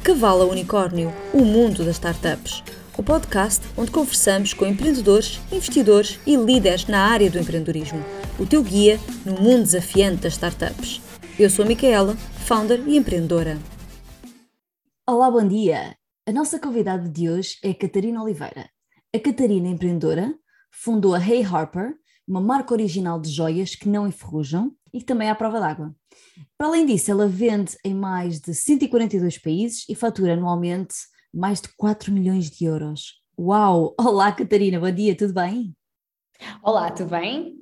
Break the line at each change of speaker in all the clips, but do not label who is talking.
De Cavalo Unicórnio, o mundo das startups. O podcast onde conversamos com empreendedores, investidores e líderes na área do empreendedorismo. O teu guia no mundo desafiante das startups. Eu sou a Micaela, founder e empreendedora.
Olá, bom dia! A nossa convidada de hoje é Catarina Oliveira. A Catarina é empreendedora, fundou a Hey Harper, uma marca original de joias que não enferrujam e também é à prova d'água. Para além disso, ela vende em mais de 142 países e fatura anualmente mais de 4 milhões de euros. Uau! Olá, Catarina, bom dia, tudo bem?
Olá, tudo bem?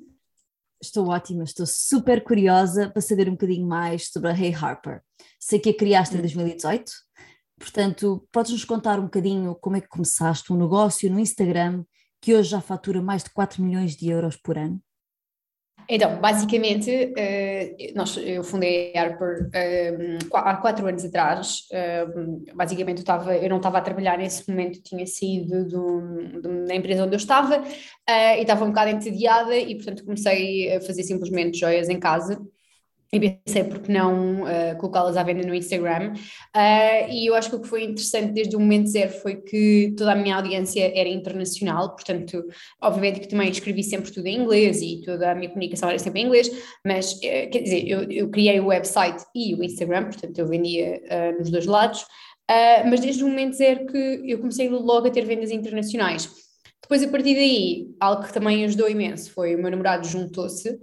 Estou ótima, estou super curiosa para saber um bocadinho mais sobre a Hey Harper. Sei que a criaste em 2018, hum. portanto, podes-nos contar um bocadinho como é que começaste um negócio no Instagram que hoje já fatura mais de 4 milhões de euros por ano?
Então, basicamente, uh, nós, eu fundei a Harper uh, há quatro anos atrás. Uh, basicamente, eu, tava, eu não estava a trabalhar nesse momento, tinha saído do, do, da empresa onde eu estava e estava um bocado entediada e, portanto, comecei a fazer simplesmente joias em casa e pensei porque não uh, colocá-las à venda no Instagram uh, e eu acho que o que foi interessante desde o momento zero foi que toda a minha audiência era internacional, portanto obviamente que também escrevi sempre tudo em inglês e toda a minha comunicação era sempre em inglês, mas uh, quer dizer, eu, eu, criei o website e o Instagram, portanto eu vendia nos dois lados, mas desde o momento zero que eu comecei logo a ter vendas internacionais. Depois a partir daí, algo que também ajudou imenso foi o meu namorado juntou-se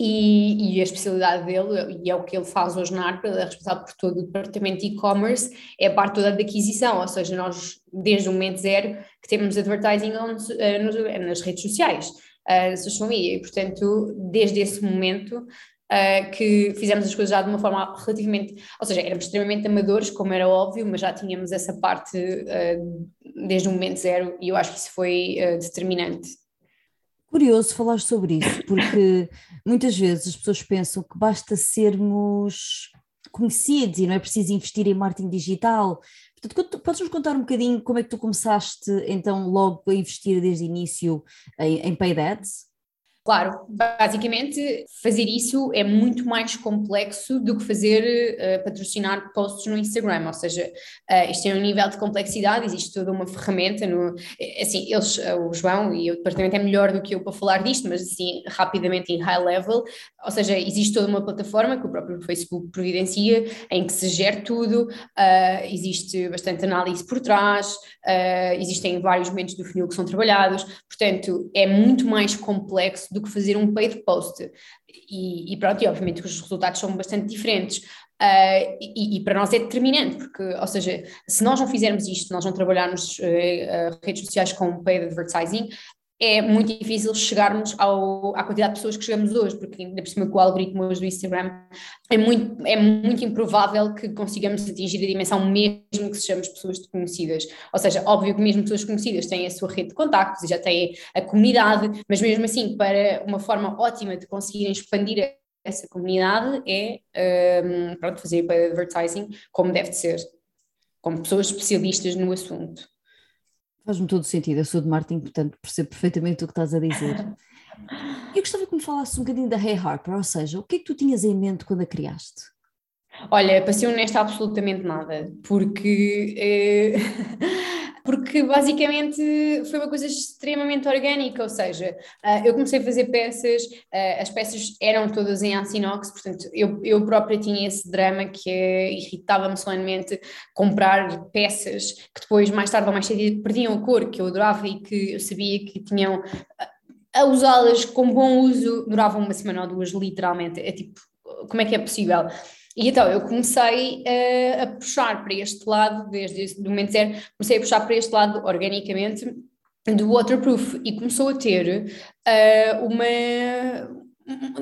e, e, a especialidade dele, e é o que ele faz hoje na ARPA, ele é responsável por todo o departamento de e-commerce, é a parte toda da aquisição, ou seja, nós desde o momento zero que temos advertising uh, nas redes sociais, uh, social media, e portanto desde esse momento uh, que fizemos as coisas já de uma forma relativamente, ou seja, éramos extremamente amadores, como era óbvio, mas já tínhamos essa parte uh, desde o momento zero e eu acho que isso foi determinante
Curioso falar sobre isso, porque muitas vezes as pessoas pensam que basta sermos conhecidos e não é preciso investir em marketing digital. Portanto, podes-nos contar um bocadinho como é que tu começaste então logo a investir desde o início em, em paid ads?
Claro, basicamente fazer isso é muito mais complexo do que fazer uh, patrocinar posts no Instagram, ou seja, uh, isto tem um nível de complexidade, existe toda uma ferramenta, no, eh, assim, eles, uh, o João e o departamento é melhor do que eu para falar disto, mas assim, rapidamente em high level, ou seja, existe toda uma plataforma que o próprio Facebook providencia, em que se gera tudo, existe bastante análise por trás, existem vários momentos do funil que são trabalhados, portanto, é muito mais complexo do que fazer um paid post. E, e pronto, e obviamente que os resultados são bastante diferentes. Uh, e, e, para nós é determinante, porque, ou seja, se nós não fizermos isto, nós não trabalharmos uh, uh, redes sociais com paid advertising, é muito difícil chegarmos ao, à quantidade de pessoas que chegamos hoje, porque ainda por cima com o algoritmo hoje do Instagram é muito, é muito improvável que consigamos atingir a dimensão mesmo que sejamos pessoas desconhecidas. Ou seja, óbvio que mesmo pessoas conhecidas têm a sua rede de contactos e já têm a comunidade, mas mesmo assim, para uma forma ótima de conseguirem expandir essa comunidade é um, pronto, fazer para advertising como deve ser, como pessoas especialistas no assunto.
Faz-me todo sentido, eu sou de marketing, portanto percebo perfeitamente o que estás a dizer. Eu gostava que me falasses um bocadinho da Hey Harper, ou seja, o que é que tu tinhas em mente quando a criaste?
Olha, para ser honesta, absolutamente nada, porque eh, porque basicamente foi uma coisa extremamente orgânica, ou seja, uh, eu comecei a fazer peças, uh, as peças eram todas em aço inox, portanto eu, eu própria tinha esse drama que irritava-me solenemente comprar peças que depois, mais tarde ou mais cedo, perdiam a cor, que eu adorava e que eu sabia que tinham a usá-las com bom uso, duravam uma semana ou duas, literalmente, é tipo, como é que é possível? E então eu comecei uh, a puxar para este lado, desde o momento zero, comecei a puxar para este lado organicamente do waterproof. E começou a ter uh, uma,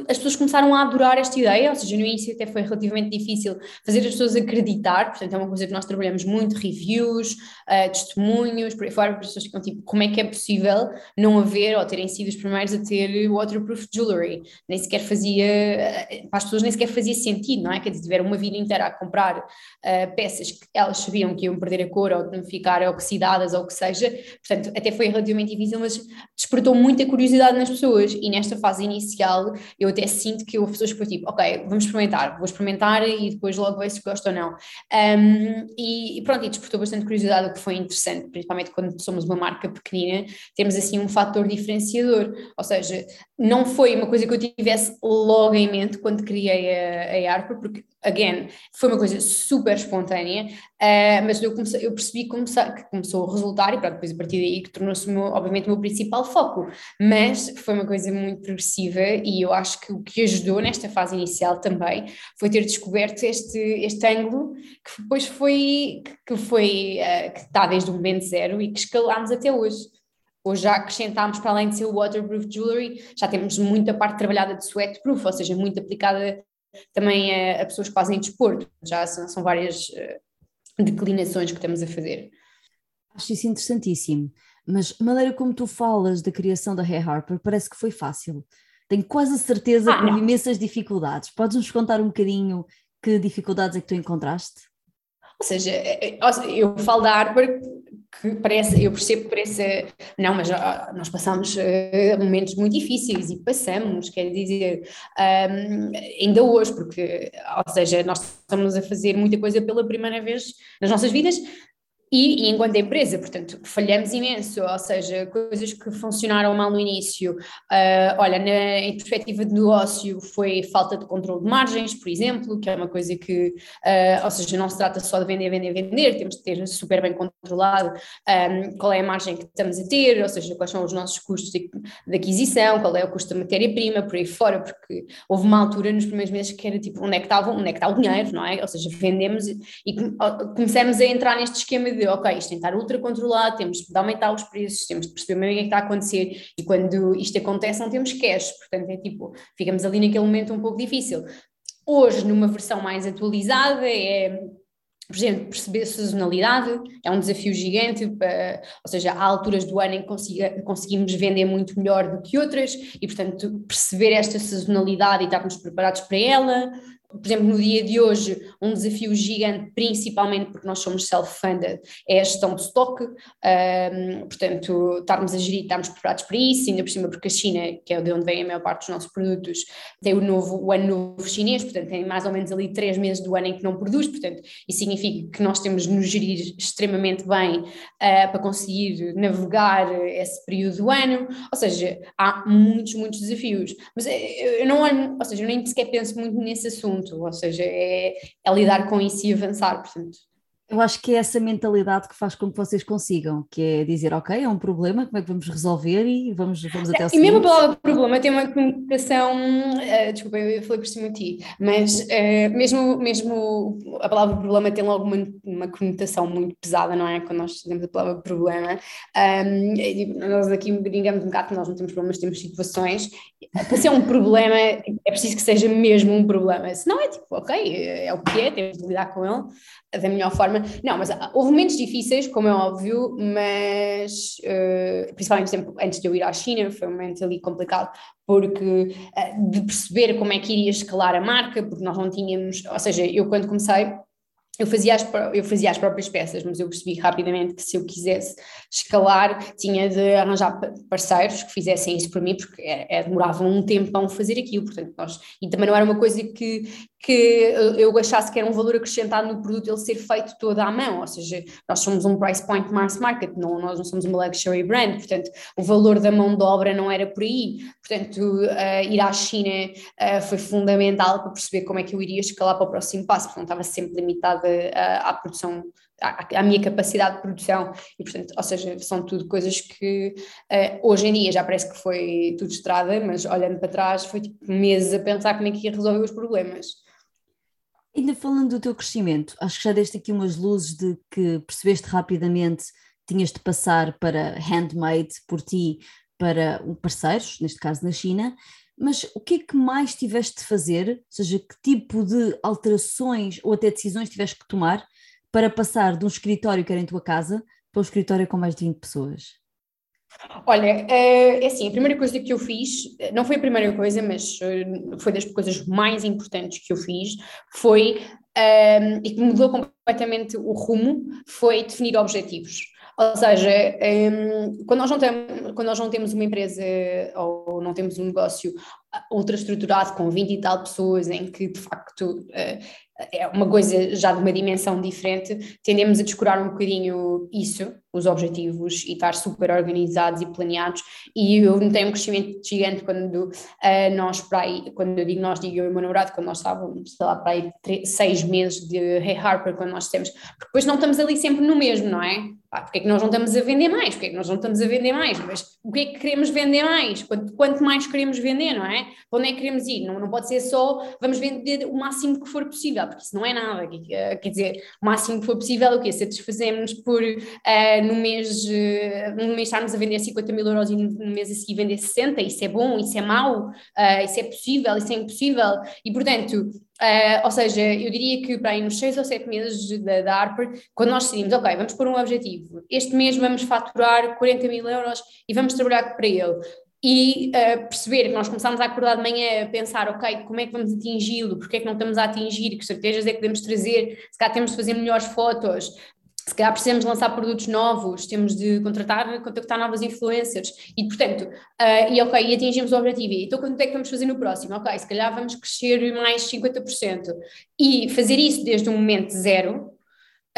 as pessoas começaram a adorar esta ideia, ou seja, no início até foi relativamente difícil fazer as pessoas acreditar, portanto é uma coisa que nós trabalhamos muito, reviews, uh, testemunhos, por aí fora, as pessoas ficam tipo, como é que é possível não haver ou terem sido os primeiros a ter waterproof jewelry, nem sequer fazia, uh, para as pessoas nem sequer fazia sentido, não é? Quer dizer, tiveram uma vida inteira a comprar uh, peças que elas sabiam que iam perder a cor ou não ficar oxidadas ou o que seja, portanto até foi relativamente difícil, mas despertou muita curiosidade nas pessoas e nesta fase inicial eu até sinto que houve pessoas que foi tipo, ok, vamos experimentar, vou experimentar e depois logo ver se gosto ou não. Um, e, e, pronto, e despertou bastante curiosidade, o que foi interessante, principalmente quando somos uma marca pequenina, temos assim um fator diferenciador, ou seja, não foi uma coisa que eu tivesse logo em mente quando criei a, a Arpa, porque, again, foi uma coisa super espontânea, uh, mas eu, comecei, eu percebi que, que começou a resultar e pronto, depois a partir daí que tornou-se, obviamente, o meu principal foco, mas foi uma coisa muito progressiva e eu acho que o que ajudou nesta fase inicial também foi ter descoberto este, este ângulo que depois foi, que foi, uh, que está desde o momento zero e que escalámos até hoje. Hoje já acrescentámos, para além de ser o waterproof jewelry, já temos muita parte trabalhada de sweatproof, ou seja, muito aplicada também a, a pessoas que fazem desporto. Já são, são várias uh, declinações que estamos a fazer.
Acho isso interessantíssimo, mas a maneira como tu falas da criação da Hey Harper parece que foi fácil. Tenho quase a certeza ah, que houve imensas dificuldades. Podes-nos contar um bocadinho que dificuldades é que tu encontraste?
Ou seja, é, é, eu falo da Harper que parece, eu percebo que parece, não, mas nós passamos uh, momentos muito difíceis e passamos, quer dizer, um, ainda hoje, porque, ou seja, nós estamos a fazer muita coisa pela primeira vez nas nossas vidas, e, e, enquanto empresa, portanto, falhamos imenso, ou seja, coisas que funcionaram mal no início. Uh, olha, na, em perspectiva de negócio, foi falta de controle de margens, por exemplo, que é uma coisa que, uh, ou seja, não se trata só de vender, vender, vender, temos de ter super bem controlado um, qual é a margem que estamos a ter, ou seja, quais são os nossos custos de, de aquisição, qual é o custo da matéria-prima, por aí fora, porque houve uma altura nos primeiros meses que era tipo, onde é que estava, onde é que está o dinheiro, não é? Ou seja, vendemos e, e começamos a entrar neste esquema de de, ok, isto tem que estar ultra controlado, temos de aumentar os preços, temos de perceber o que é que está a acontecer e quando isto acontece não temos cash, portanto é tipo, ficamos ali naquele momento um pouco difícil. Hoje, numa versão mais atualizada, é por exemplo, perceber sazonalidade é um desafio gigante, uh, ou seja, há alturas do ano em que consiga, conseguimos vender muito melhor do que outras e, portanto, perceber esta sazonalidade e estarmos preparados para ela, por exemplo, no dia de hoje, um desafio gigante, principalmente porque nós somos self-funded, é a gestão de estoque, um, portanto, estarmos a gerir, estarmos preparados para isso, ainda por cima porque a China, que é de onde vem a maior parte dos nossos produtos, tem o, novo, o ano novo chinês, portanto, tem mais ou menos ali três meses do ano em que não produz, portanto, isso significa que nós temos de nos gerir extremamente bem uh, para conseguir navegar esse período do ano, ou seja, há muitos, muitos desafios, mas eu não ou seja, eu nem sequer penso muito nesse assunto, ou seja, é, é lidar com isso e avançar, portanto.
Eu acho que é essa mentalidade que faz com que vocês consigam, que é dizer, ok, é um problema, como é que vamos resolver e vamos, vamos até
ao E mesmo a palavra problema tem uma conotação, uh, desculpa, eu falei por cima de ti, mas uh, mesmo, mesmo a palavra problema tem logo uma, uma conotação muito pesada, não é? Quando nós dizemos a palavra problema, um, nós aqui brincamos um bocado que nós não temos problemas, temos situações, para ser um problema é preciso que seja mesmo um problema, se não é tipo, ok, é o que é, temos de lidar com ele da melhor forma. Não, mas houve momentos difíceis, como é óbvio, mas uh, principalmente antes de eu ir à China, foi um momento ali complicado, porque uh, de perceber como é que iria escalar a marca, porque nós não tínhamos, ou seja, eu quando comecei eu fazia, as, eu fazia as próprias peças, mas eu percebi rapidamente que se eu quisesse escalar, tinha de arranjar parceiros que fizessem isso por mim, porque é, é, demorava um tempão fazer aquilo, portanto, nós, e também não era uma coisa que, que eu achasse que era um valor acrescentado no produto ele ser feito todo à mão, ou seja, nós somos um price point mass market, não, nós não somos uma luxury brand, portanto, o valor da mão de obra não era por aí, portanto, uh, ir à China uh, foi fundamental para perceber como é que eu iria escalar para o próximo passo, porque não estava sempre limitada uh, à produção à, minha capacidade de produção. E portanto, ou seja, são tudo coisas que uh, hoje em dia já parece que foi tudo estrada, mas olhando para trás foi tipo meses a pensar como é que ia resolver os problemas.
Ainda falando do teu crescimento, acho que já deste aqui umas luzes de que percebeste rapidamente tinhas de passar para handmade por ti para parceiros, neste caso na China, mas o que é que mais tiveste de fazer, ou seja, que tipo de alterações ou até decisões tiveste que tomar para passar de um escritório que era em tua casa para um escritório com mais de 20 pessoas?
Olha, eh, é assim, a primeira coisa que eu fiz, não foi a primeira coisa, mas eh, foi das coisas mais importantes que eu fiz, foi, um, ehm, e que mudou completamente o rumo, foi definir objetivos. Ou seja, um, ehm, quando, nós não temos, quando nós não temos uma empresa ou não temos um negócio ultra estruturado, com 20 e tal pessoas, em que de facto é uma coisa já de uma dimensão diferente, tendemos a descurar um bocadinho isso, os objetivos, e estar super organizados e planeados. E eu notei um crescimento gigante quando uh, nós, para aí, quando eu digo nós, digo eu e o meu namorado, quando nós estávamos, sei lá, para aí três, seis meses de Hey Harper, quando nós temos, porque depois não estamos ali sempre no mesmo, não é? Porque é que nós não estamos a vender mais? Porque é que nós não estamos a vender mais? Mas o que é que queremos vender mais? Quanto, quanto mais queremos vender, não é? Para onde é que queremos ir? Não, não pode ser só vamos vender o máximo que for possível, porque isso não é nada. Quer dizer, o máximo que for possível, o quê? Satisfazemos por uh, no, mês, no mês estarmos a vender 50 mil euros e no mês a seguir vender 60, isso é bom, isso é mau, uh, isso é possível, isso é impossível. E portanto, Uh, ou seja, eu diria que para aí nos seis ou sete meses da, Harper, quando nós decidimos, ok, vamos pôr um objetivo, este mês vamos faturar 40 mil euros e vamos trabalhar para ele. E uh, perceber que nós começámos a acordar de manhã a pensar, ok, como é que vamos atingi-lo, porque é que não estamos a atingir, que estratégias é que podemos trazer, se calhar temos de fazer melhores fotos, se calhar precisamos lançar produtos novos, temos de contratar, contactar novas influencers. E, portanto, uh, e ok, e atingimos o objetivo, então quanto é que vamos fazer no próximo? Ok, se calhar vamos crescer mais 50% e fazer isso desde o momento zero,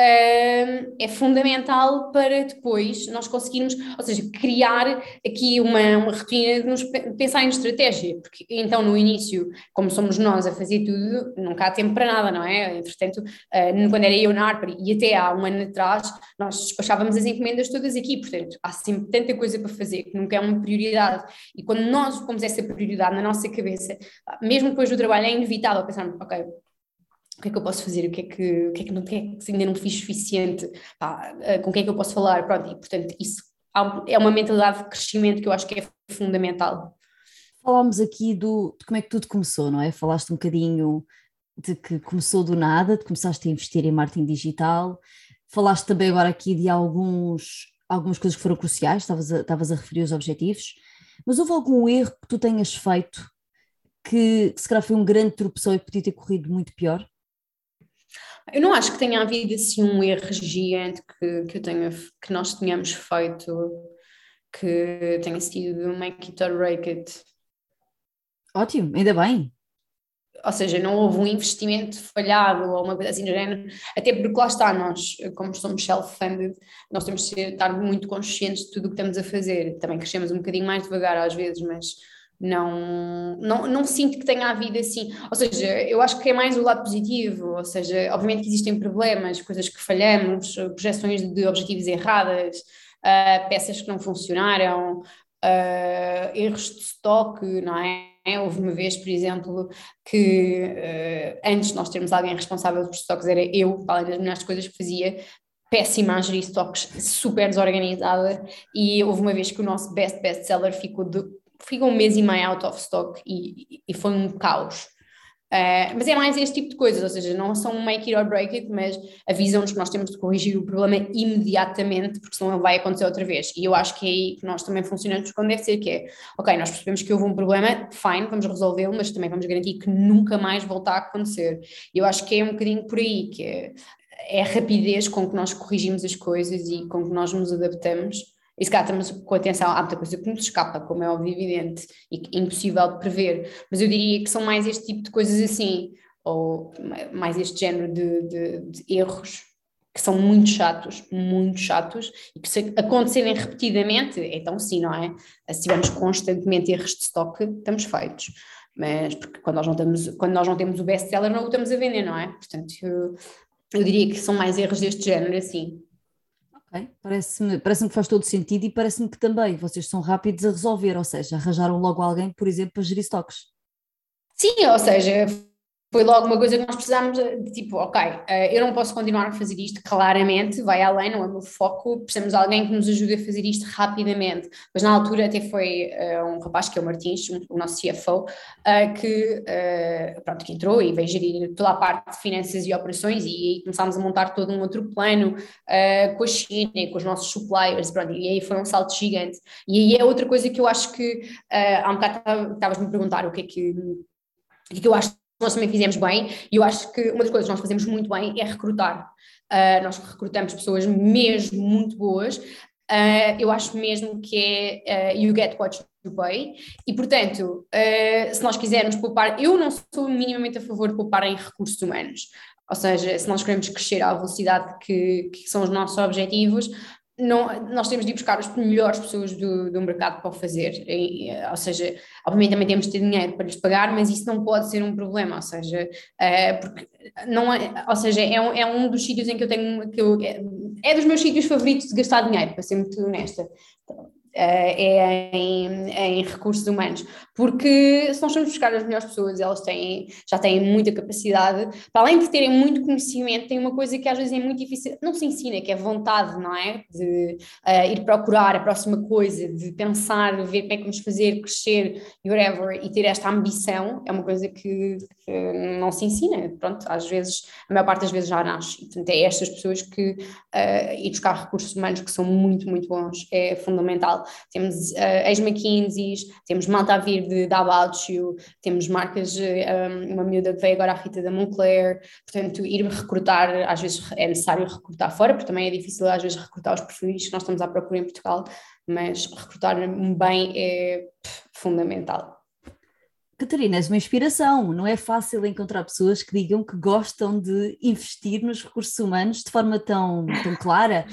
é fundamental para depois nós conseguirmos, ou seja, criar aqui uma, uma rotina de nos pensar em estratégia, porque então no início, como somos nós a fazer tudo, nunca há tempo para nada, não é? Entretanto, uh, quando era eu na Harper e até há um ano atrás, nós despachávamos as encomendas todas aqui, portanto, há sempre tanta coisa para fazer que nunca é uma prioridade, e quando nós pomos essa prioridade na nossa cabeça, mesmo depois do trabalho, é inevitável pensarmos, ok, o que é que eu posso fazer, o que é que, o que, é que, não, o que, é que ainda não fiz suficiente, pá, eh, com quem é que eu posso falar, pronto, e portanto isso é uma mentalidade de crescimento que eu acho que é fundamental.
Falámos aqui do, de como é que tudo começou, não é? Falaste um bocadinho de que começou do nada, de começaste a investir em marketing digital, falaste também agora aqui de alguns, algumas coisas que foram cruciais, estavas a, estavas a referir os objetivos, mas houve algum erro que tu tenhas feito que, que se calhar foi um grande tropeção e podia ter corrido muito pior?
Eu não acho que tenha havido assim um erro gigante que, que, eu tenha, que nós tenhamos feito que tenha sido make it or break it.
Ótimo, ainda bem.
Ou seja, não houve um investimento falhado ou uma coisa assim do género, até porque lá está, nós, como somos self-funded, nós temos de estar muito conscientes de tudo o que estamos a fazer. Também crescemos um bocadinho mais devagar às vezes, mas não, não, não sinto que tenha havido assim, ou seja, eu acho que é mais o lado positivo, ou seja, obviamente que existem problemas, coisas que falhamos, projeções de objetivos erradas, uh, peças que não funcionaram, uh, erros de estoque, não é? Houve uma vez, por exemplo, que uh, antes de nós termos alguém responsável por estoques, era eu, além das melhores coisas que fazia, péssima a gerir estoques, super desorganizada, e houve uma vez que o nosso best best seller ficou de fica um mês e meio out of stock e, e foi um caos. Uh, mas é mais este tipo de coisas, ou seja, não são um make it or break it, mas avisam-nos que nós temos de corrigir o problema imediatamente, porque senão ele vai acontecer outra vez. E eu acho que é aí que nós também funcionamos quando deve ser, que é, ok, nós percebemos que houve um problema, fine, vamos resolvê-lo, mas também vamos garantir que nunca mais voltar a acontecer. E eu acho que é um bocadinho por aí, que é, é a rapidez com que nós corrigimos as coisas e com que nós nos adaptamos e se calhar estamos com atenção, há muita coisa que nos escapa, como é óbvio evidente, e impossível de prever, mas eu diria que são mais este tipo de coisas assim, ou mais este género de, de, de erros que são muito chatos, muito chatos, e que se acontecerem repetidamente, então sim, não é? Se tivermos constantemente erros de estoque, estamos feitos. Mas porque quando nós não temos, quando nós não temos o best-seller, não o estamos a vender, não é? Portanto, eu, eu diria que são mais erros deste género, assim.
Parece-me parece que faz todo sentido e parece-me que também vocês são rápidos a resolver, ou seja, arranjaram logo alguém, por exemplo, para gerir estoques.
Sim, ou seja, foi logo uma coisa que nós precisamos de tipo, ok, eh, eu não posso continuar a fazer isto claramente, vai além, não é o meu foco, precisamos de alguém que nos ajude a fazer isto rapidamente. Mas na altura até foi uh, um rapaz que é o Martins, o nosso CFO, eh, que, pronto, que entrou e veio gerir toda a parte de finanças e operações e aí começámos a montar todo um outro plano com a China, com os nossos suppliers, pronto, e aí foi um salto gigante. E aí é outra coisa que eu acho que, há um bocado estavas-me a perguntar o que é que, o que, é que eu acho nós também fizemos bem, e eu acho que uma das coisas que nós fazemos muito bem é recrutar. Uh, nós recrutamos pessoas mesmo muito boas. Uh, eu acho mesmo que é uh, you get what pay e, portanto, se nós quisermos poupar, eu não sou minimamente a favor de poupar em recursos humanos. Ou seja, se nós queremos crescer à velocidade que, que são os nossos objetivos, não, nós temos de ir buscar as melhores pessoas do, do mercado para o fazer, e, ou seja, obviamente também temos de ter dinheiro para lhes pagar, mas isso não pode ser um problema, ou seja, é, porque não é, ou seja, é um, é um dos sítios em que eu tenho, que eu, é, é dos meus sítios favoritos de gastar dinheiro, para ser muito honesta. Eh, é em, em, recursos humanos, porque se nós formos buscar as melhores pessoas, elas têm, já têm muita capacidade, para além de terem muito conhecimento, tem uma coisa que às vezes é muito difícil, não se ensina, que é vontade, não é? De uh, ir procurar a próxima coisa, de pensar, ver como é que vamos fazer, crescer, whatever, e ter esta ambição, é uma coisa que, não se ensina, pronto, às vezes, a maior parte das vezes já nasce, e portanto é estas pessoas que uh, ir buscar recursos humanos que são muito, muito bons, é fundamental temos uh, ex-McKinsey, temos malta a vir de, You, temos marcas, uh, uma miúda que veio agora a Rita da Moncler, portanto, ir recrutar, às vezes é necessário recrutar fora, porque também é difícil às vezes recrutar os perfis que nós estamos à procura em Portugal, mas recrutar bem é pff, fundamental.
Catarina, és uma inspiração. Não é fácil encontrar pessoas que digam que gostam de investir nos recursos humanos de forma tão, tão clara.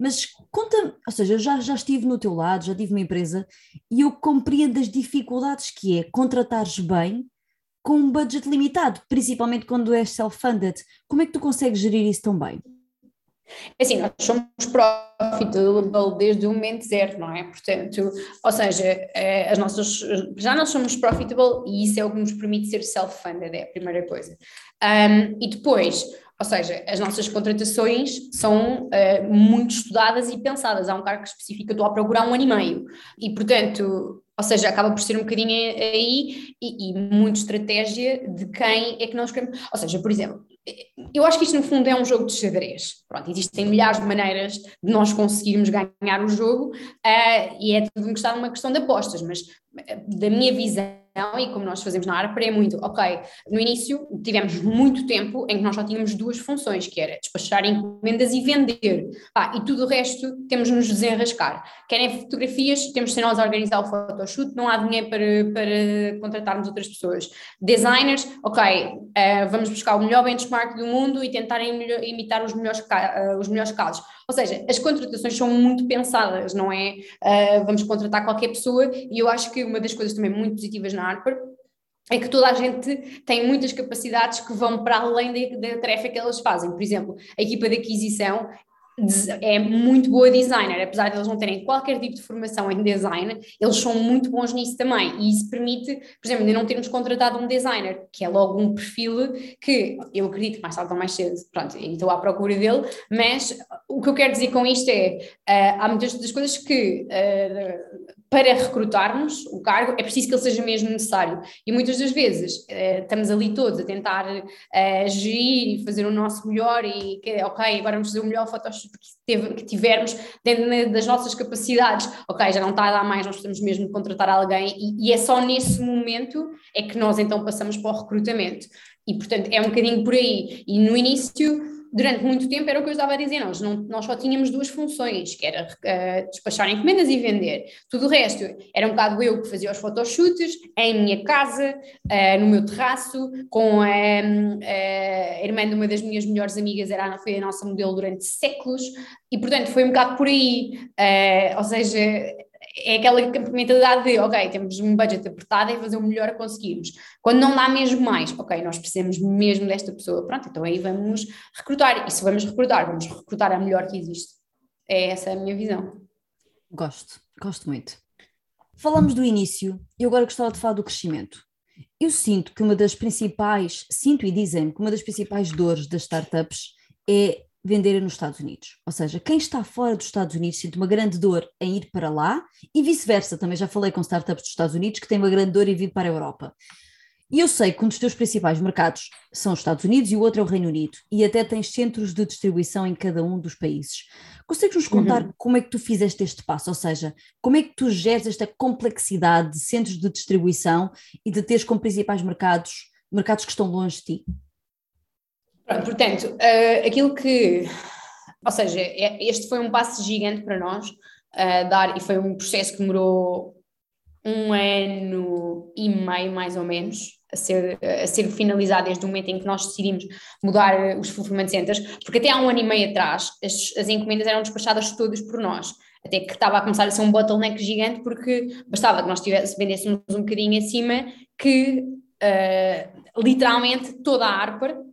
Mas conta, ou seja, eu já, já estive no teu lado, já tive uma empresa e eu compreendo as dificuldades que é contratares bem com um budget limitado, principalmente quando és self-funded. Como é que tu consegues gerir isso tão bem?
Assim, nós somos profitable desde o momento zero, não é? Portanto, ou seja, eh, as nossas, já não somos profitable e isso é o que nos permite ser self-funded, é a primeira coisa. Um, e depois, ou seja, as nossas contratações são uh, muito estudadas e pensadas. Há um cargo específico eu estou a procurar um ano e meio. E, portanto, ou seja, acaba por ser um bocadinho aí e, e muito estratégia de quem é que nós queremos. Ou seja, por exemplo, eu acho que isto no fundo é um jogo de xadrez. Pronto, existem milhares de maneiras de nós conseguirmos ganhar o jogo uh, e é tudo uma questão de apostas, mas da minha visão e como nós fazemos na ARPA é muito, ok, no início tivemos muito tempo em que nós só tínhamos duas funções, que era despachar encomendas e vender, ah, e tudo o resto temos de nos desenrascar. Querem fotografias, temos de ser nós a organizar o photoshoot, não há dinheiro para, para contratarmos outras pessoas. Designers, ok, uh, vamos buscar o melhor benchmark do mundo e tentar imitar os melhores, uh, os melhores casos. Ou seja, as contratações são muito pensadas, não é uh, vamos contratar qualquer pessoa, e eu acho que uma das coisas também muito positivas na Harper é que toda a gente tem muitas capacidades que vão para além da, da tarefa que elas fazem. Por exemplo, a equipa de aquisição é muito boa designer, apesar de eles não terem qualquer tipo de formação em design, eles são muito bons nisso também, e isso permite, por exemplo, ainda não termos contratado um designer, que é logo um perfil que eu acredito que mais tarde ou mais cedo, pronto, estou à procura dele, mas o que eu quero dizer com isto é, uh, há muitas das coisas que uh, para recrutarmos o cargo é preciso que ele seja mesmo necessário. E muitas das vezes uh, estamos ali todos a tentar uh, gerir e fazer o nosso melhor e que, ok, agora vamos fazer o melhor photoshoot que, que tivermos dentro das nossas capacidades. Ok, já não está a dar mais, nós precisamos mesmo contratar alguém e, e é só nesse momento é que nós então passamos para o recrutamento. E portanto é um bocadinho por aí. E no início durante muito tempo era o que eu estava a dizer, nós, não, nós só tínhamos duas funções, que era uh, despachar encomendas e vender. Tudo o resto era um bocado eu que fazia os photoshoots em minha casa, uh, no meu terraço, com a, a irmã de uma das minhas melhores amigas, era, foi a nossa modelo durante séculos, e portanto foi um bocado por aí, uh, ou seja, é aquela mentalidade de, ok, temos um budget apertado e fazer o melhor a conseguirmos. Quando não dá mesmo mais, ok, nós precisamos mesmo desta pessoa, pronto, então aí vamos recrutar. E se vamos recrutar, vamos recrutar a melhor que existe. É essa a minha visão.
Gosto, gosto muito. Falamos do início e agora gostava de falar do crescimento. Eu sinto que uma das principais, sinto e dizem que uma das principais dores das startups é venderem nos Estados Unidos. Ou seja, quem está fora dos Estados Unidos sente uma grande dor em ir para lá e vice-versa. Também já falei com startups dos Estados Unidos que têm uma grande dor em vir para a Europa. E eu sei que um dos teus principais mercados são os Estados Unidos e o outro é o Reino Unido, e até tens centros de distribuição em cada um dos países. Consegues nos contar uhum. como é que tu fizeste este passo? Ou seja, como é que tu geres esta complexidade de centros de distribuição e de teres como principais mercados mercados que estão longe de ti?
Pronto, portanto, uh, aquilo que. Ou seja, é, este foi um passo gigante para nós uh, dar, e foi um processo que demorou um ano e meio, mais ou menos, a ser, a ser finalizado desde o momento em que nós decidimos mudar os fulfillment centers, porque até há um ano e meio atrás as, as encomendas eram despachadas todas por nós, até que estava a começar a ser um bottleneck gigante, porque bastava que nós tivesse, vendêssemos um bocadinho acima, que uh, literalmente toda a Harper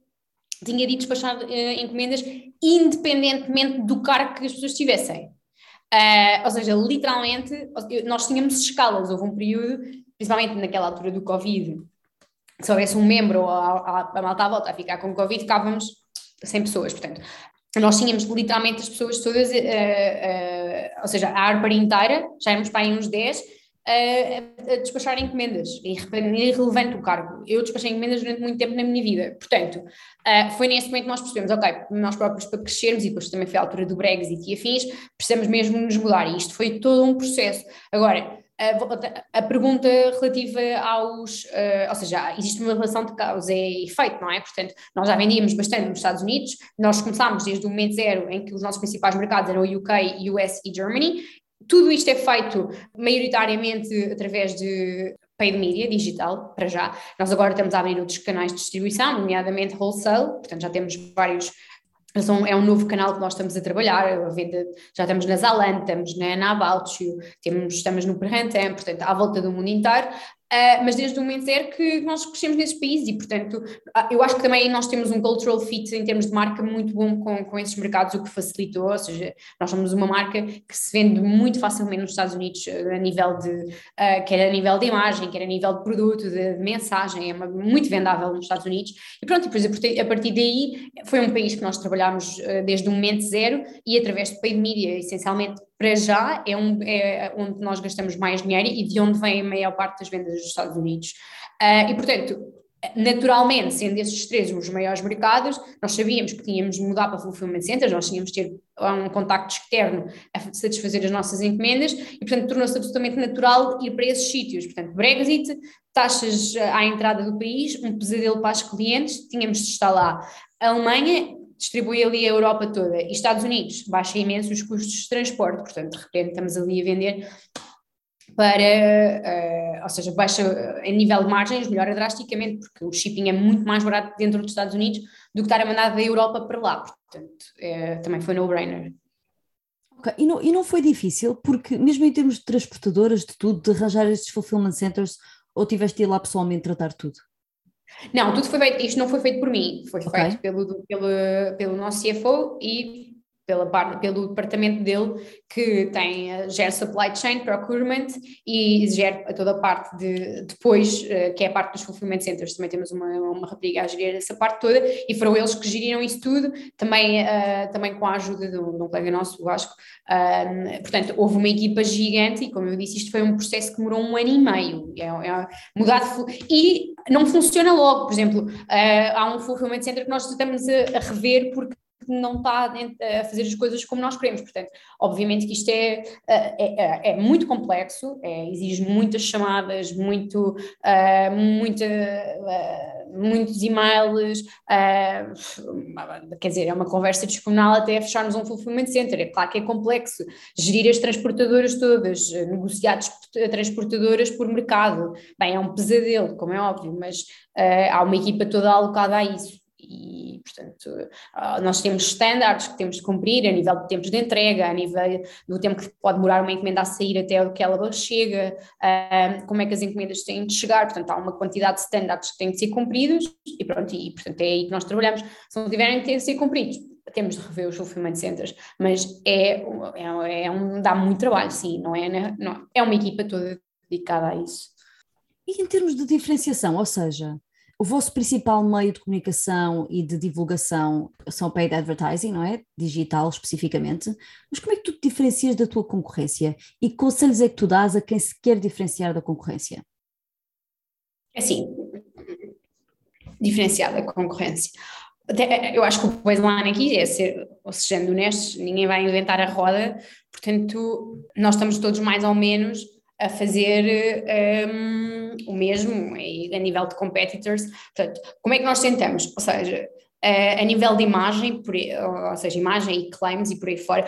tinha de despachar uh, encomendas independentemente do cargo que as pessoas tivessem. Uh, ou seja, literalmente, nós tínhamos escalas, houve um período, principalmente naquela altura do Covid, se houvesse um membro ou a, a, a malta à volta a ficar com Covid, ficávamos 100 pessoas, portanto, nós tínhamos literalmente as pessoas todas, uh, ou seja, a Arpar inteira, já éramos para aí uns 10, a, a despachar encomendas, e irrelevante o cargo. Eu despachei encomendas durante muito tempo na minha vida, portanto, uh, foi nesse momento que nós percebemos, ok, nós próprios para crescermos, e depois também foi a altura do Brexit e afins, precisamos mesmo nos mudar, e isto foi todo um processo. Agora, a, a pergunta relativa aos, uh, ou seja, existe uma relação de causa e efeito, não é? Portanto, nós já vendíamos bastante nos Estados Unidos, nós começámos desde o momento zero em que os nossos principais mercados eram o UK, US e Germany, tudo isto é feito maioritariamente através de paid media digital, para já. Nós agora estamos a abrir outros canais de distribuição, nomeadamente wholesale, portanto já temos vários é um novo canal que nós estamos a trabalhar, a venda, já estamos na Zalando, estamos na, na About You, temos, estamos no Perrantem, portanto, à volta do mundo inteiro, Uh, mas desde o momento zero que nós crescemos nesses países e, portanto, ah, eu acho que também nós temos um cultural fit em termos de marca muito bom com, com esses mercados, o que facilitou, ou seja, nós somos uma marca que se vende muito facilmente nos Estados Unidos a nível de, uh, quer a nível de imagem, quer a nível de produto, de, de mensagem, é uma, muito vendável nos Estados Unidos. E pronto, depois a partir daí foi um país que nós trabalhámos uh, desde o momento zero e através de paid media, essencialmente para já é, um, é onde nós gastamos mais dinheiro e de onde vem a maior parte das vendas dos Estados Unidos. Uh, e, portanto, naturalmente, sendo esses três os maiores mercados, nós sabíamos que tínhamos de mudar para fulfillment centers, nós tínhamos de ter um contacto externo a satisfazer as nossas encomendas e, portanto, tornou-se absolutamente natural ir para esses sítios. Portanto, Brexit, taxas à entrada do país, um pesadelo para os clientes, tínhamos de estar lá. A Alemanha distribui ali a Europa toda. E Estados Unidos baixa imenso os custos de transporte, portanto, de repente estamos ali a vender para, uh, ou seja, baixa uh, em nível de margens, melhora drasticamente, porque o shipping é muito mais barato dentro dos Estados Unidos do que estar a mandar da Europa para lá, portanto, é, também foi no-brainer.
Okay. E, não, e não foi difícil, porque mesmo em termos de transportadoras, de tudo, de arranjar estes fulfillment centers, ou tiveste de ir lá pessoalmente tratar tudo?
Não, tudo foi feito, isto não foi feito por mim, foi okay. feito pelo, pelo, pelo nosso CFO e pela pelo departamento dele que tem, eh, gera supply chain, procurement e gera toda a parte de depois, eh, que é a parte dos fulfillment centers, também temos uma, uma rapariga a gerir essa parte toda e foram eles que geriram isso tudo, também, uh, também com a ajuda de um, de um colega nosso, o Vasco, uh, portanto houve uma equipa gigante e como eu disse isto foi um processo que demorou um ano e meio, é, é mudar de, e não funciona logo, por exemplo, uh, há um fulfillment center que nós estamos a, a rever porque não está a fazer as coisas como nós queremos. Portanto, obviamente que isto é, é, é, é muito complexo, é, exige muitas chamadas, muito, uh, muita, uh, muitos e-mails, uh, quer dizer, é uma conversa descomunal até fecharmos um fulfillment center. É claro que é complexo gerir as transportadoras todas, negociar transportadoras por mercado. Bem, é um pesadelo, como é óbvio, mas há uma equipa toda alocada a isso e, portanto, ah, nós temos estándares que temos de cumprir a nível de tempos de entrega, a nível do tempo que pode demorar uma encomenda a sair até que ela chega, ah, como é que as encomendas têm de chegar, portanto, há uma quantidade de estándares que têm de ser cumpridos e pronto, e portanto é aí que nós trabalhamos. Se não tiverem de ser cumpridos, temos de rever os fulfillment centers, mas é, é, é um, dá muito trabalho, sim, não é, né, não, é uma equipa toda dedicada a isso.
E em termos de diferenciação, ou seja, o vosso principal meio de comunicação e de divulgação são paid advertising, não é? Digital especificamente. Mas como é que tu te diferencias da tua concorrência? E que conselhos é que tu dás a quem se quer diferenciar da concorrência?
Assim, diferenciar da concorrência. Eu acho que o baseline aqui é ser, ou seja, honestos, ninguém vai inventar a roda, portanto, nós estamos todos mais ou menos a fazer um, o mesmo a nível de competitors. Portanto, como é que nós tentamos? Ou seja, a nível de imagem, ou seja, imagem e claims e por aí fora.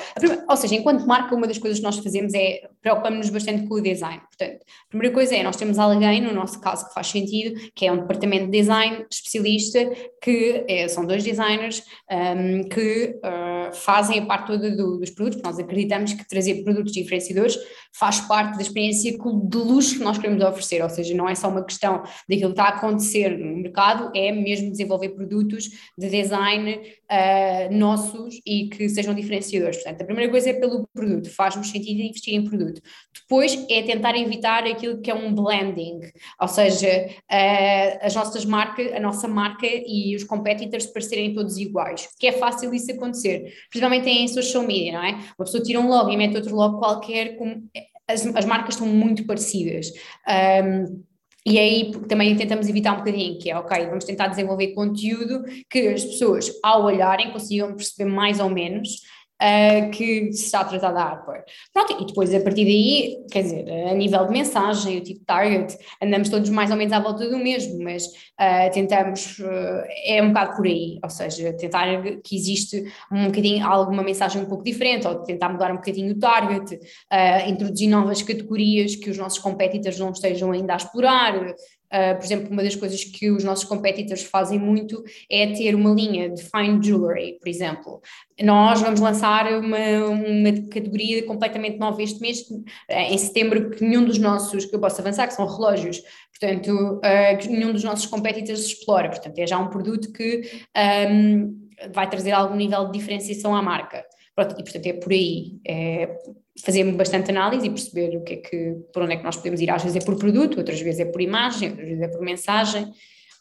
Ou seja, enquanto marca, uma das coisas que nós fazemos é preocupamos-nos bastante com o design. Portanto, a primeira coisa é, nós temos alguém, no nosso caso, que faz sentido, que é um departamento de design especialista, que é, são dois designers um, que uh, fazem a parte toda do, dos produtos, nós acreditamos que trazer produtos diferenciadores faz parte da experiência de luxo que nós queremos oferecer, ou seja, não é só uma questão daquilo que está a acontecer no mercado, é mesmo desenvolver produtos de design uh, nossos e que sejam diferenciadores. Portanto, a primeira coisa é pelo produto, faz-nos sentido investir em produto. Depois é tentar evitar aquilo que é um blending, ou seja, uh, as nossas marcas, a nossa marca e os competitors parecerem todos iguais, que é fácil isso acontecer, principalmente em social media, não é? Uma pessoa tira um logo e mete outro logo qualquer, com, as, as marcas estão muito parecidas. Um, e aí também tentamos evitar um bocadinho, que é, ok, vamos tentar desenvolver conteúdo que as pessoas, ao olharem, consigam perceber mais ou menos uh, que se está a tratar da hardware. Pronto, e depois a partir daí, quer dizer, a nível de mensagem, o tipo de target, andamos todos mais ou menos à volta do mesmo, mas uh, tentamos, uh, é um bocado por aí, ou seja, tentar que existe um bocadinho, alguma mensagem um pouco diferente, ou tentar mudar um bocadinho o target, introduzir novas categorias que os nossos competitors não estejam ainda a explorar, Uh, por exemplo, uma das coisas que os nossos competitors fazem muito é ter uma linha de fine jewelry, por exemplo. Nós vamos lançar uma, uma categoria completamente nova este mês, em setembro, que nenhum dos nossos, que eu posso avançar, que são relógios, portanto, uh, que nenhum dos nossos competitors explora. Portanto, é já um produto que um, vai trazer algum nível de diferenciação à marca. Pronto, e portanto é por aí. É, fazer bastante análise e perceber o que é que, por onde é que nós podemos ir. Às vezes é por produto, outras vezes é por imagem, outras vezes é por mensagem.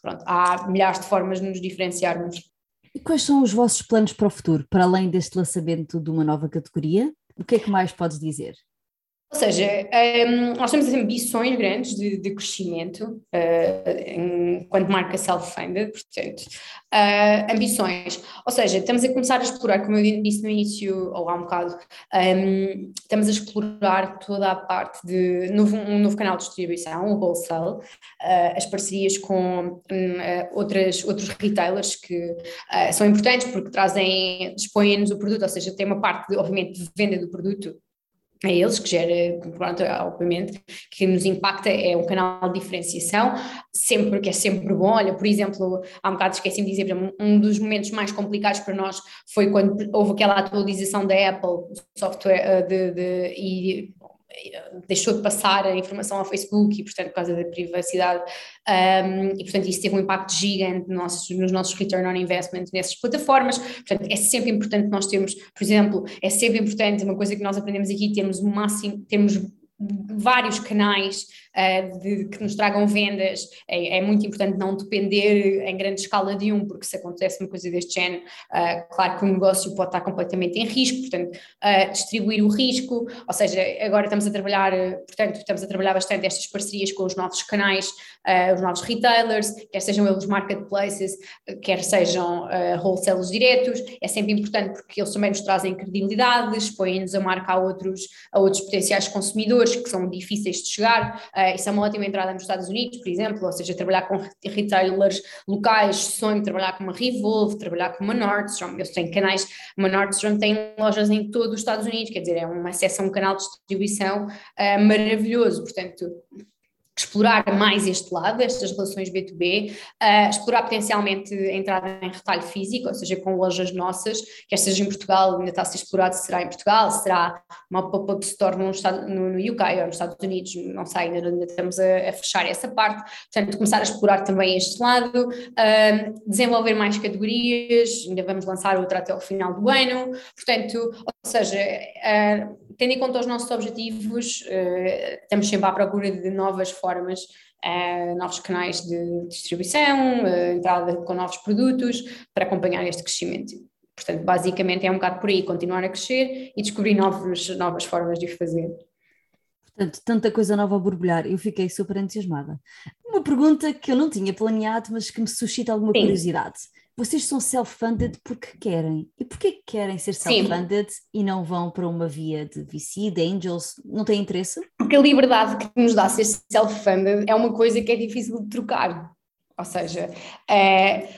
Pronto, há milhares de formas de nos diferenciarmos.
E quais são os vossos planos para o futuro, para além deste lançamento de uma nova categoria? O que é que mais podes dizer?
Ou seja, um, nós temos ambições grandes de, de crescimento uh, enquanto marca self-funded, portanto, uh, ambições. Ou seja, estamos a começar a explorar, como eu disse no início, ou há um bocado, um, estamos a explorar toda a parte de novo, um novo canal de distribuição, o wholesale, uh, as parcerias com outras, outros retailers que são importantes porque trazem, dispõem-nos o produto, ou seja, tem uma parte, de, obviamente, de venda do produto a eles, que gera, pronto, obviamente, que nos impacta, é um canal de diferenciação, sempre que é sempre bom. Olha, por exemplo, há um bocado esqueci-me de dizer, um dos momentos mais complicados para nós foi quando houve aquela atualização da Apple, software eh, de, de, e deixou de passar a informação ao Facebook e, portanto, por causa da privacidade, um, e, portanto, isso teve um impacto gigante nos nossos, nos nossos return on investment nessas plataformas. Portanto, é sempre importante nós termos, por exemplo, é sempre importante, uma coisa que nós aprendemos aqui, termos o máximo, termos vários canais uh, de, que nos tragam vendas, é, é, muito importante não depender em grande escala de um, porque se acontece uma coisa deste género, uh, claro que o negócio pode estar completamente em risco, portanto, uh, distribuir o risco, ou seja, agora estamos a trabalhar, portanto, estamos a trabalhar bastante estas parcerias com os novos canais, os novos retailers, quer sejam eles marketplaces, quer sejam wholesalers diretos, é sempre importante porque eles também nos trazem credibilidade, expõem-nos a marca a outros, a outros potenciais consumidores que são difíceis de chegar, Uh, isso é uma ótima entrada nos Estados Unidos, por exemplo, ou seja, trabalhar com retailers locais, sonho trabalhar com uma Revolve, trabalhar com uma Nordstrom, eu tenho canais, uma Nordstrom tem lojas em todo os Estados Unidos, quer dizer, é uma acesso a um canal de distribuição uh, maravilhoso, portanto explorar mais este lado, estas relações B2B, uh, eh, explorar potencialmente a entrada em retalho físico, ou seja, com lojas nossas, quer seja em Portugal, ainda está a ser explorado se será em Portugal, se será uma pop-up store no, no, no UK ou nos Estados Unidos, não sei, ainda, ainda estamos a, a, fechar essa parte, portanto começar a explorar também este lado, uh, desenvolver mais categorias, ainda vamos lançar outra até o final do ano, portanto, ou seja, uh, tendo em conta os nossos objetivos, estamos sempre à procura de novas formas, uh, novos canais de distribuição, uh, entrada com novos produtos para acompanhar este crescimento. Portanto, basicamente é um bocado por aí, continuar a crescer e descobrir novos, novas formas de o fazer.
Portanto, tanta coisa nova a borbulhar, eu fiquei super entusiasmada. Uma pergunta que eu não tinha planeado, mas que me suscita alguma Sim. curiosidade vocês são self-funded porque querem. E porquê que querem ser self-funded e não vão para uma via de VC, de angels? Não têm interesse?
Porque a liberdade que nos dá ser self-funded é uma coisa que é difícil de trocar. Ou seja, é,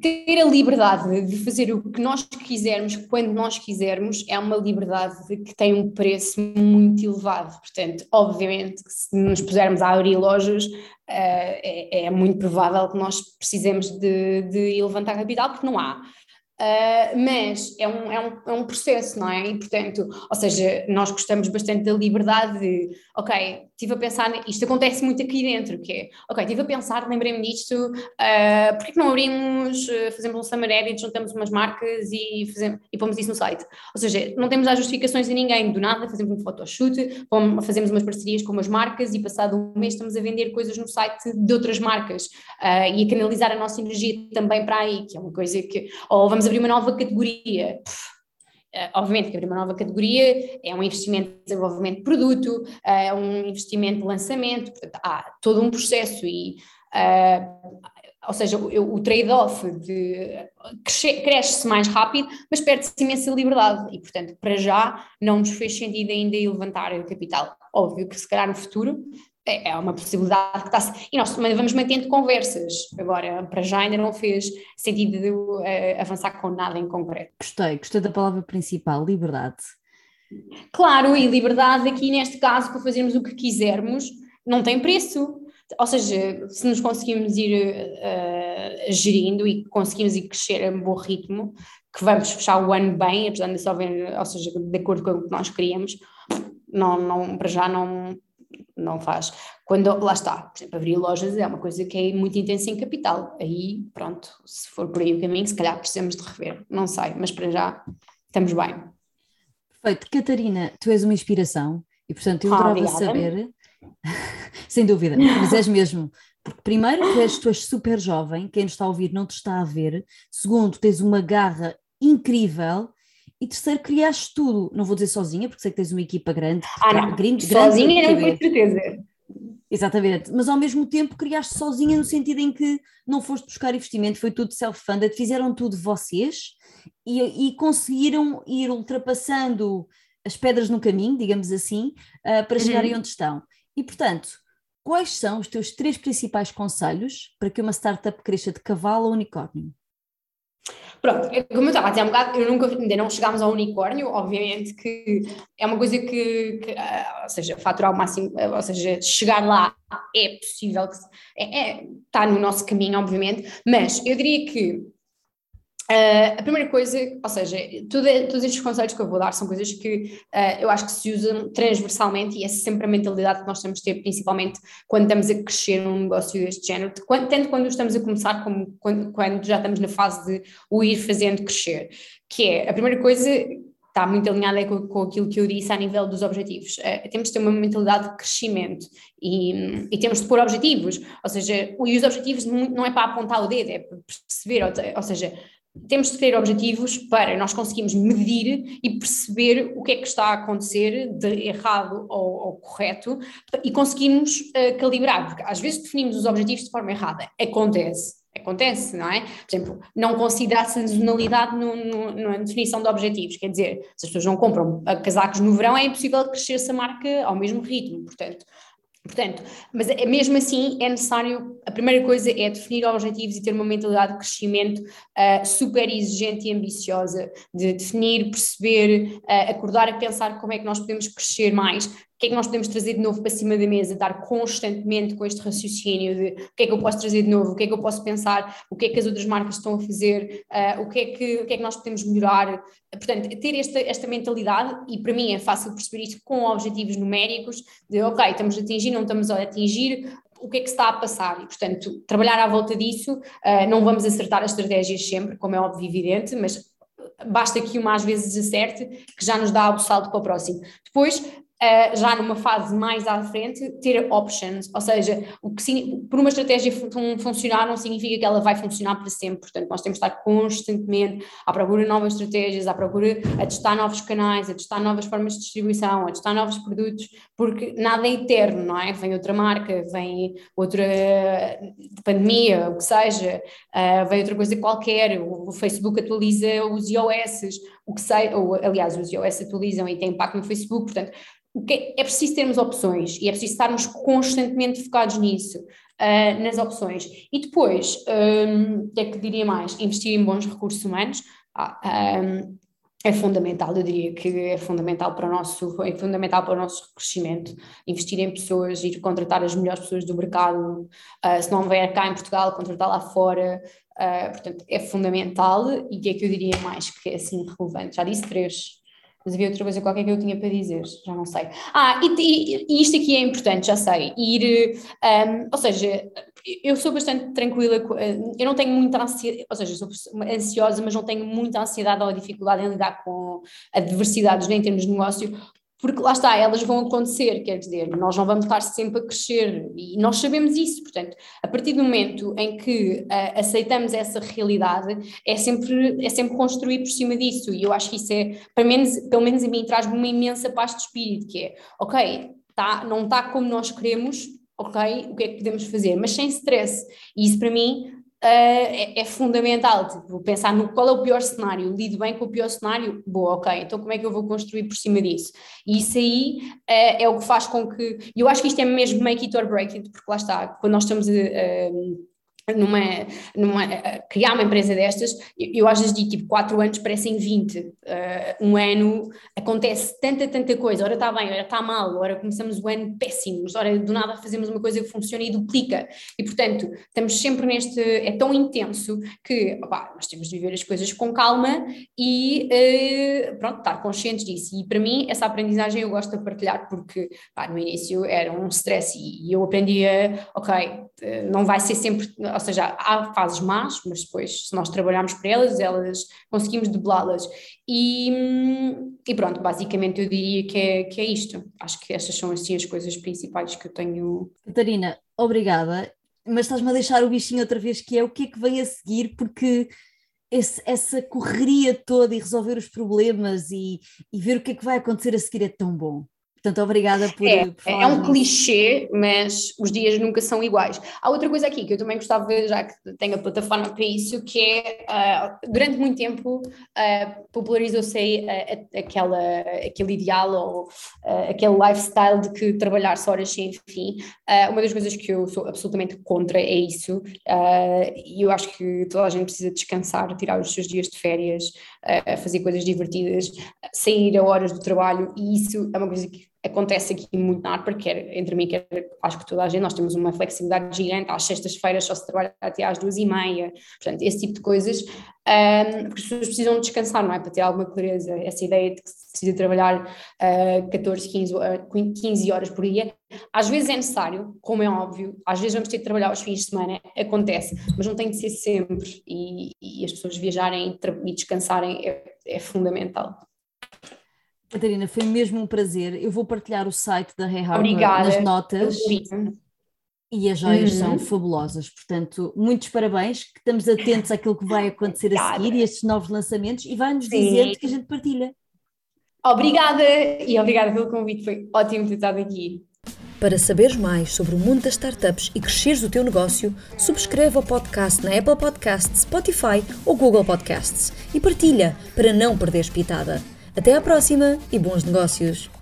ter a liberdade de fazer o que nós quisermos, quando nós quisermos, é uma liberdade que tem um preço muito elevado. Portanto, obviamente, se nos pusermos a abrir lojas, uh, é, é, muito provável que nós precisemos de, de levantar capital, porque não há. Uh, mas é um, é, um, é um processo, não é? E, portanto, ou seja, nós gostamos bastante da liberdade de, ok, estive a pensar, isto acontece muito aqui dentro, que é, ok, estive a pensar, lembrei-me disto, uh, porquê que não abrimos, uh, fazemos um summer edit, juntamos umas marcas e, fazemos, e pomos isso no site? Ou seja, não temos as justificações de ninguém, do nada fazemos um photoshoot, fazemos umas parcerias com umas marcas e passado um mês estamos a vender coisas no site de outras marcas uh, e a canalizar a nossa energia também para aí, que é uma coisa que, ou vamos abrir uma nova categoria, Uh, obviamente que abrir uma nova categoria é um investimento de desenvolvimento de produto, uh, é um investimento de lançamento, portanto, há todo um processo e, uh, ou seja, o, o trade-off de cresce-se mais rápido, mas perde-se imensa liberdade e, portanto, para já não nos fez sentido ainda levantar o capital. Óbvio que se calhar no futuro é, é uma possibilidade que está-se. E nós também vamos mantendo conversas. Agora, para já ainda não fez sentido de, uh, avançar com nada em concreto.
Gostei, gostei da palavra principal, liberdade.
Claro, e liberdade aqui neste caso para fazermos o que quisermos não tem preço. Ou seja, se nos conseguimos ir uh, gerindo e conseguimos ir crescer a um bom ritmo, que vamos fechar o ano bem, apesar de só ver, ou seja, de acordo com o que nós queríamos, não, não, para já não, não faz. Quando, lá está, por exemplo, abrir lojas é uma coisa que é muito intensa em capital. Aí, pronto, se for por aí o caminho, se calhar precisamos de rever. Não sei, mas para já estamos bem.
Perfeito. Catarina, tu és uma inspiração e, portanto, eu ah, adorava saber, sem dúvida, mas és mesmo. Porque, primeiro, tu és, tu és super jovem, quem nos está a ouvir não te está a ver. Segundo, tens uma garra incrível e terceiro, criaste tudo, não vou dizer sozinha, porque sei que tens uma equipa grande.
Ah, não, grande, sozinha grande, não, com certeza.
Exatamente, mas ao mesmo tempo criaste sozinha no sentido em que não foste buscar investimento, foi tudo self-funded, fizeram tudo vocês e, e, conseguiram ir ultrapassando as pedras no caminho, digamos assim, uh, para uhum. chegarem onde estão. E portanto, quais são os teus três principais conselhos para que uma startup cresça de cavalo a unicórnio?
Pronto, é como eu estava a dizer um bocado, eu nunca, ainda não chegámos ao unicórnio, obviamente que é uma coisa que, que uh, ou seja, faturar o máximo, uh, ou seja, chegar lá é possível, que, é, é, está no nosso caminho, obviamente, mas eu diria que Uh, a primeira coisa, ou seja, tudo, todos estes conselhos que eu vou dar são coisas que uh, eu acho que se usam transversalmente e é sempre a mentalidade que nós temos de ter, principalmente quando estamos a crescer num negócio deste género, quando, tanto quando estamos a começar como quando, quando, já estamos na fase de o ir fazendo crescer, que é, a primeira coisa está muito alinhada com, com aquilo que eu disse a nível dos objetivos. Uh, temos de ter uma mentalidade de crescimento e, e, temos de pôr objetivos, ou seja, e os objetivos não é para apontar o dedo, é para perceber, ou, ou seja, temos de ter objetivos para nós conseguirmos medir e perceber o que é que está a acontecer de errado ou, ou correto e conseguimos uh, calibrar, porque às vezes definimos os objetivos de forma errada, acontece, acontece, não é? Por exemplo, não considerar sazonalidade no, no, na definição de objetivos, quer dizer, se as pessoas não compram casacos no verão, é impossível crescer essa marca ao mesmo ritmo, portanto, Portanto, mas é, mesmo assim é necessário, a primeira coisa é definir objetivos e ter uma mentalidade de crescimento uh, super exigente e ambiciosa, de definir, perceber, uh, acordar a pensar como é que nós podemos crescer mais, o que é que nós podemos trazer de novo para cima da mesa, estar constantemente com este raciocínio de o que é que eu posso trazer de novo, o que é que eu posso pensar, o que é que as outras marcas estão a fazer, uh, o, que é que, o que é que nós podemos melhorar. Portanto, ter esta, esta mentalidade, e para mim é fácil perceber isto com objetivos numéricos, de ok, estamos a atingir, não estamos a atingir, o que é que está a passar e, portanto, trabalhar à volta disso, uh, não vamos acertar as estratégias sempre, como é óbvio e evidente, mas basta que uma às vezes acerte, que já nos dá o salto para o próximo. Depois, Uh, já numa fase mais à frente, ter options, ou seja, o que por uma estratégia funcionar não significa que ela vai funcionar para sempre, portanto nós temos de estar constantemente à procura de novas estratégias, à procura a testar novos canais, a testar novas formas de distribuição, a testar novos produtos, porque nada é eterno, não é? Vem outra marca, vem outra pandemia, o que seja, uh, vem outra coisa qualquer, o Facebook atualiza os iOS, o que sei, ou aliás, os iOS atualizam e têm impacto no Facebook, portanto, é, é preciso termos opções e é preciso estarmos constantemente focados nisso, uh, nas opções. E depois, um, é que diria mais? Investir em bons recursos humanos. Ah, um, é fundamental, eu diria que é fundamental para o nosso, é fundamental para o nosso crescimento, investir em pessoas, ir contratar as melhores pessoas do mercado, uh, se não vier cá em Portugal, contratar lá fora, uh, portanto é fundamental e é que eu diria mais que é assim relevante, já disse três, mas havia outra coisa qualquer que eu tinha para dizer, já não sei. Ah, e, e, e isto aqui é importante, já sei, ir, um, ou seja, eu sou bastante tranquila, eu não tenho muita ansiedade, ou seja, sou ansiosa, mas não tenho muita ansiedade ou dificuldade em lidar com adversidades nem em termos de negócio, porque lá está, elas vão acontecer, quer dizer, nós não vamos estar sempre a crescer e nós sabemos isso, portanto, a partir do momento em que uh, aceitamos essa realidade, é sempre, é sempre construir por cima disso e eu acho que isso é, pelo menos, pelo menos a mim, traz-me uma imensa paz de espírito, que é, ok, tá, não está como nós queremos, ok, o que é que podemos fazer, mas sem stress, e isso para mim é, é, fundamental, tipo, pensar no qual é o pior cenário, lido bem com o pior cenário, boa, ok, então como é que eu vou construir por cima disso? E isso aí uh, é o que faz com que, eu acho que isto é mesmo make it or break it, porque lá está, quando nós estamos a, numa, numa, criar uma empresa destas, eu, eu às vezes digo tipo 4 anos parecem 20, uh, um ano acontece tanta, tanta coisa, ora está bem, ora está mal, ora começamos o ano péssimos, ora do nada fazemos uma coisa que funciona e duplica, e portanto estamos sempre neste, é tão intenso que nós temos de viver as coisas com calma e uh, pronto, estar conscientes disso, e para mim essa aprendizagem eu gosto de partilhar porque pá, no início era um stress e, e eu aprendia, ok, eh, não vai ser sempre ou seja, há fases más, mas depois, se nós trabalharmos para elas, elas conseguimos deblá-las. E, e, pronto, basicamente eu diria que é, que é isto. Acho que estas são assim as coisas principais que eu tenho.
Catarina, obrigada. Mas estás-me a deixar o bichinho outra vez, que é o que é que vem a seguir, porque esse, essa correria toda e resolver os problemas e, e ver o que é que vai acontecer a seguir é tão bom. Portanto, obrigada por.
É,
por
é um clichê, mas os dias nunca são iguais. Há outra coisa aqui que eu também gostava de ver, já que tenho a plataforma para isso, que é uh, durante muito tempo uh, popularizou-se uh, aquela, aquele ideal ou aquele lifestyle de que trabalhar só horas sem fim. uma das coisas que eu sou absolutamente contra é isso, e eu acho que toda a gente precisa descansar, tirar os seus dias de férias, fazer coisas divertidas, sair a horas do trabalho, e isso é uma coisa que acontece aqui muito na ARPA, quer entre mim, quer acho que toda a gente, nós temos uma flexibilidade gigante, às sextas-feiras só se trabalha até às duas e meia, portanto, esse tipo de coisas, um, porque as pessoas precisam descansar, não é? Para ter alguma clareza, essa ideia de que se precisa trabalhar uh, 14, 15, 15 horas por dia, às vezes é necessário, como é óbvio, às vezes vamos ter que trabalhar aos fins de semana, acontece, mas não tem de ser sempre, e, e as pessoas viajarem e descansarem é, é fundamental.
Catarina, foi mesmo um prazer. Eu vou partilhar o site da Hey Harper nas notas. E as joias uhum. são fabulosas, portanto, muitos parabéns, que estamos atentos àquilo que vai acontecer Obrigada. a seguir e estes novos lançamentos e vai-nos dizer que a gente partilha.
Obrigada e obrigada pelo convite, foi ótimo ter estado aqui.
Para saberes mais sobre o mundo das startups e cresceres o teu negócio, subscreve o podcast na Apple Podcasts, Spotify ou Google Podcasts e partilha para não perderes pitada. Até à próxima e bons negócios!